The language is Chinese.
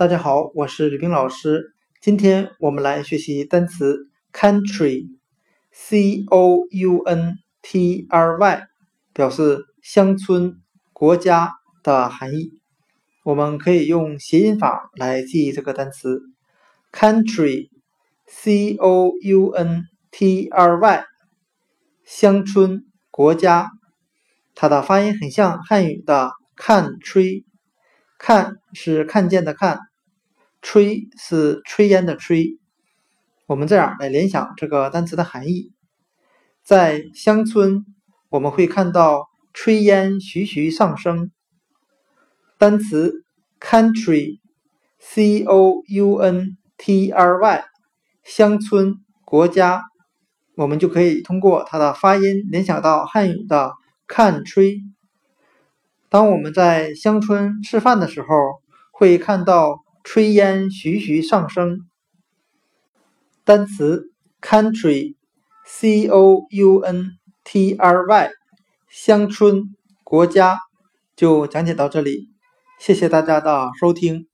大家好，我是吕冰老师。今天我们来学习单词 country，c o u n t r y，表示乡村、国家的含义。我们可以用谐音法来记忆这个单词 country，c o u n t r y，乡村、国家。它的发音很像汉语的看吹，看是看见的看。吹是炊烟的炊，我们这样来联想这个单词的含义。在乡村，我们会看到炊烟徐徐上升。单词 country，c o u n t r y，乡村国家，我们就可以通过它的发音联想到汉语的看炊。当我们在乡村吃饭的时候，会看到。炊烟徐徐上升。单词 country，c o u n t r y，乡村、国家，就讲解到这里。谢谢大家的收听。